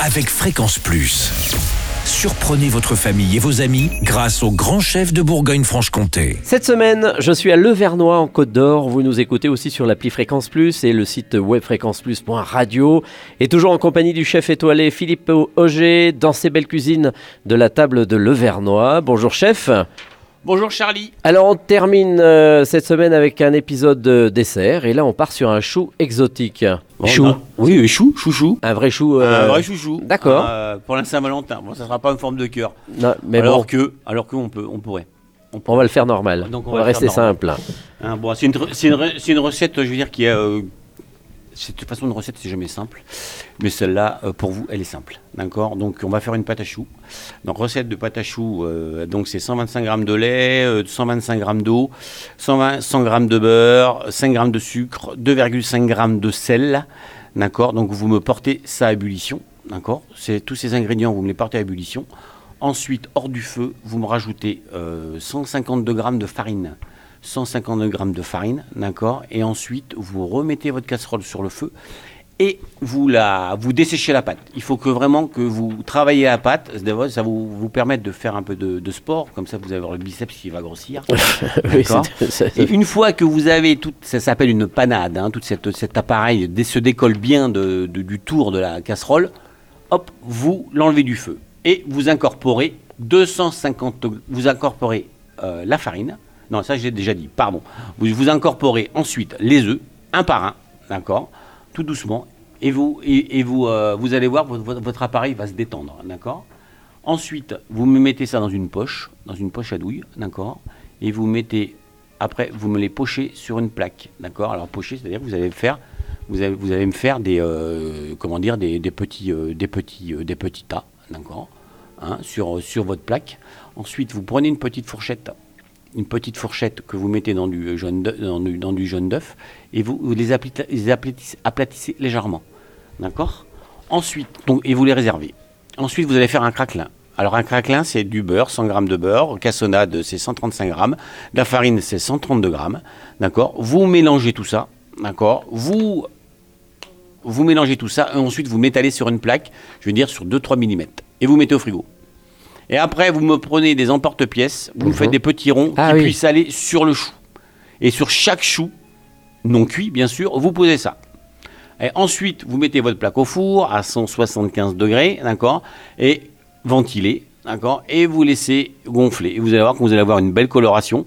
avec Fréquence Plus. Surprenez votre famille et vos amis grâce au grand chef de Bourgogne-Franche-Comté. Cette semaine, je suis à Levernois en Côte d'Or. Vous nous écoutez aussi sur l'appli Fréquence Plus et le site web fréquenceplus.radio. Et toujours en compagnie du chef étoilé Philippe Auger dans ses belles cuisines de la table de Levernois. Bonjour chef. Bonjour Charlie. Alors on termine euh, cette semaine avec un épisode de dessert et là on part sur un chou exotique. chou. Oui, oui, chou, chouchou. Un vrai chou. Un euh, vrai chouchou. D'accord. Euh, pour la Saint-Valentin. Bon, ça sera pas une forme de cœur. non, mais alors bon, que, alors que on peut, on pourrait. on va le faire normal. Donc, on, on va, rester faire normal. simple. Hein, bon, c'est une, une, une recette, je veux dire, qui est. euh, de toute façon, une recette, c'est jamais simple. Mais celle-là, euh, pour vous, elle est simple. D'accord? Donc, on va faire une pâte à choux. Donc, recette de pâte à choux, euh, donc c'est 125 g de lait, euh, 125 g d'eau, 120, 100 g de beurre, 5 g de sucre, 2,5 g de sel. D'accord? Donc, vous me portez ça à ébullition. D'accord? Tous ces ingrédients, vous me les portez à ébullition. Ensuite, hors du feu, vous me rajoutez euh, 152 g de farine. 152 g de farine, d'accord Et ensuite, vous remettez votre casserole sur le feu et vous, la, vous desséchez la pâte. Il faut que vraiment que vous travaillez la pâte, ça vous, vous permettre de faire un peu de, de sport, comme ça vous allez avoir le biceps qui va grossir. Oui, Et une fois que vous avez tout, ça s'appelle une panade, hein, tout cette, cet appareil se décolle bien de- de- du tour de la casserole, hop, vous l'enlevez du feu et vous incorporez 250, vous incorporez euh, la farine. Non, ça j'ai déjà dit, pardon. Vous, vous incorporez ensuite les œufs, un par un, d'accord, tout doucement, et vous, et, vous, euh, vous allez voir, votre, appareil va se détendre, d'accord. Ensuite, vous me mettez ça dans une poche, dans une poche à douille, d'accord, et vous mettez, après, vous me les pochez sur une plaque, d'accord. Alors pocher, c'est-à-dire que vous allez faire, vous allez, vous allez me faire des, euh, comment dire, des, petits, des petits, euh, des petits tas, d'accord, hein, sur, sur votre plaque. Ensuite, vous prenez une petite fourchette, une petite fourchette que vous mettez dans du jaune d'œuf, dans et vous, les, aplatissez légèrement, d'accord? Ensuite, donc, et vous les réservez. Ensuite, vous allez faire un craquelin. Alors, un craquelin, c'est du beurre, 100 g de beurre. Cassonade, c'est 135 g. La farine, c'est 132 g. D'accord? Vous mélangez tout ça. D'accord? Vous vous mélangez tout ça et ensuite vous m'étalez sur une plaque, je veux dire sur 2-3 mm. Et vous mettez au frigo. Et après, vous me prenez des emporte-pièces, vous me faites des petits ronds Ah qui oui. puissent aller sur le chou. Et sur chaque chou, non cuit bien sûr, vous posez ça. Et ensuite, vous mettez votre plaque au four à 175 degrés, d'accord? Et ventilez, d'accord? Et vous laissez gonfler. Et vous allez voir que vous allez avoir une belle coloration.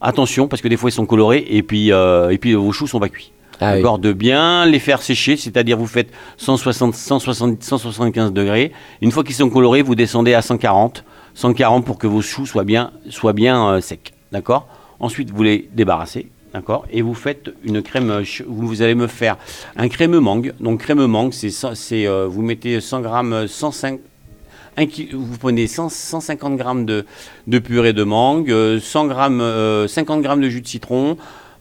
Attention, parce que des fois ils sont colorés et puis, euh, et puis vos choux sont pas cuits. Ah oui. De bien les faire sécher, c'est-à-dire vous faites 160, 160, 175 degrés. Une fois qu'ils sont colorés, vous descendez à 140, 140 pour que vos choux soient bien, soient bien euh, secs. D'accord? Ensuite, vous les débarrassez. D'accord? Et vous faites une crème. euh, Vous, allez me faire un crème mangue. Donc, crème mangue, c'est c'est euh, vous mettez 100 grammes, euh, 105. un ki- vous prenez 100 150 grammes de, de purée de mangue, euh, 100 grammes, euh, 50 grammes de jus de citron,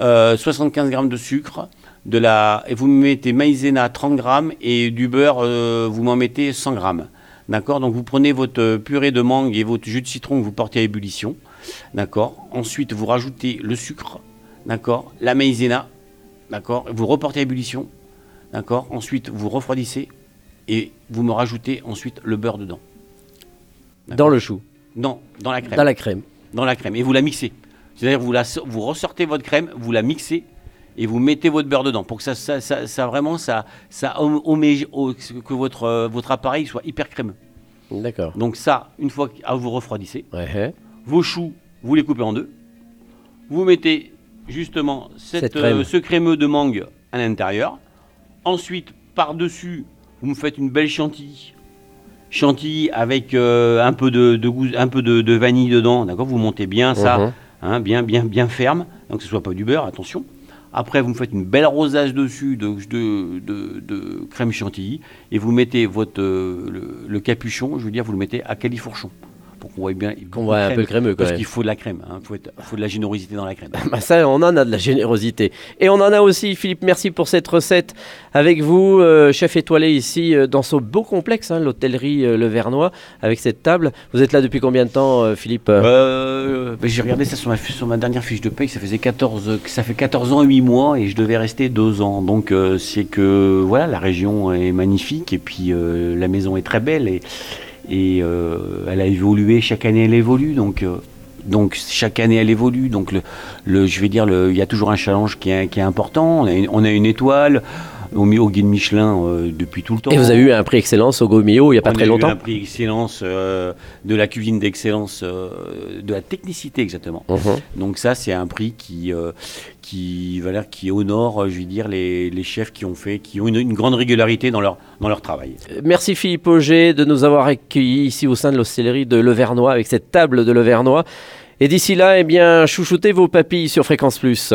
euh, 75 grammes de sucre, de la, et vous mettez maïzena 30 grammes et du beurre, euh, vous m'en mettez 100 grammes. D'accord? Donc vous prenez votre purée de mangue et votre jus de citron que vous portez à ébullition. D'accord? Ensuite, vous rajoutez le sucre. D'accord? La maïzena. D'accord? Vous reportez à ébullition. D'accord? Ensuite, vous refroidissez et vous me rajoutez ensuite le beurre dedans. Dans le chou, Non, dans la crème. dans la crème. Dans la crème. Et vous la mixez. C'est-à-dire vous, la, vous ressortez votre crème, vous la mixez et vous mettez votre beurre dedans pour que ça, ça, ça, ça vraiment ça, ça que votre, euh, votre appareil soit hyper crémeux. D'accord. Donc ça, une fois que ah, vous refroidissez, Ouais. vos choux, vous les coupez en deux. Vous mettez justement cette, Cette crème. euh, ce crémeux de mangue à l'intérieur. Ensuite, par-dessus, vous me faites une belle chantilly. Chantilly avec euh, un peu de, de goût, un peu de, de vanille dedans, d'accord? Vous montez bien ça, Mhm. hein, bien, bien, bien ferme, donc que ce soit pas du beurre, attention. Après, vous faites une belle rosage dessus de, de, de- de crème chantilly et vous mettez votre, euh, le, le capuchon, je veux dire, vous le mettez à califourchon pour qu'on voit bien. Qu'on voit un peu crémeux quand Parce qu'il faut de la crème, il faut, être- faut de la générosité dans la crème. Bah ça, on en a de la générosité. Et on en a aussi, Philippe, merci pour cette recette avec vous, euh, chef étoilé ici euh, dans ce beau complexe, hein, l'hôtellerie euh, Le Vernois, avec cette table. Vous êtes là depuis combien de temps, Philippe? Ben, j'ai regardé ça sur ma, fi- sur ma dernière fiche de paye, ça faisait 14, ça fait 14 ans et 8 mois et je devais rester 2 ans. Donc c'est que voilà, la région est magnifique et puis la maison est très belle et, et euh, elle a évolué, chaque année elle évolue. Donc, euh, donc chaque année elle évolue. Donc le, je vais dire, il y a toujours un challenge qui est, qui est important. On a une étoile au, mi- au guide Michelin euh, depuis tout le temps. Et vous avez eu un prix excellence au Gomio il n'y a pas On très a eu longtemps un prix excellence euh, de la cuisine d'excellence, euh, de la technicité exactement. Mhm. Donc ça, c'est un prix qui, qui, voilà, qui honore, je vais dire, les, les chefs qui ont fait, qui ont une, une grande régularité dans leur, dans leur travail. Merci Philippe Auger de nous avoir accueillis ici au sein de l'hostellerie de Le Vernois avec cette table de Le Vernois. Et d'ici là, eh bien, chouchoutez vos papilles sur Fréquence Plus.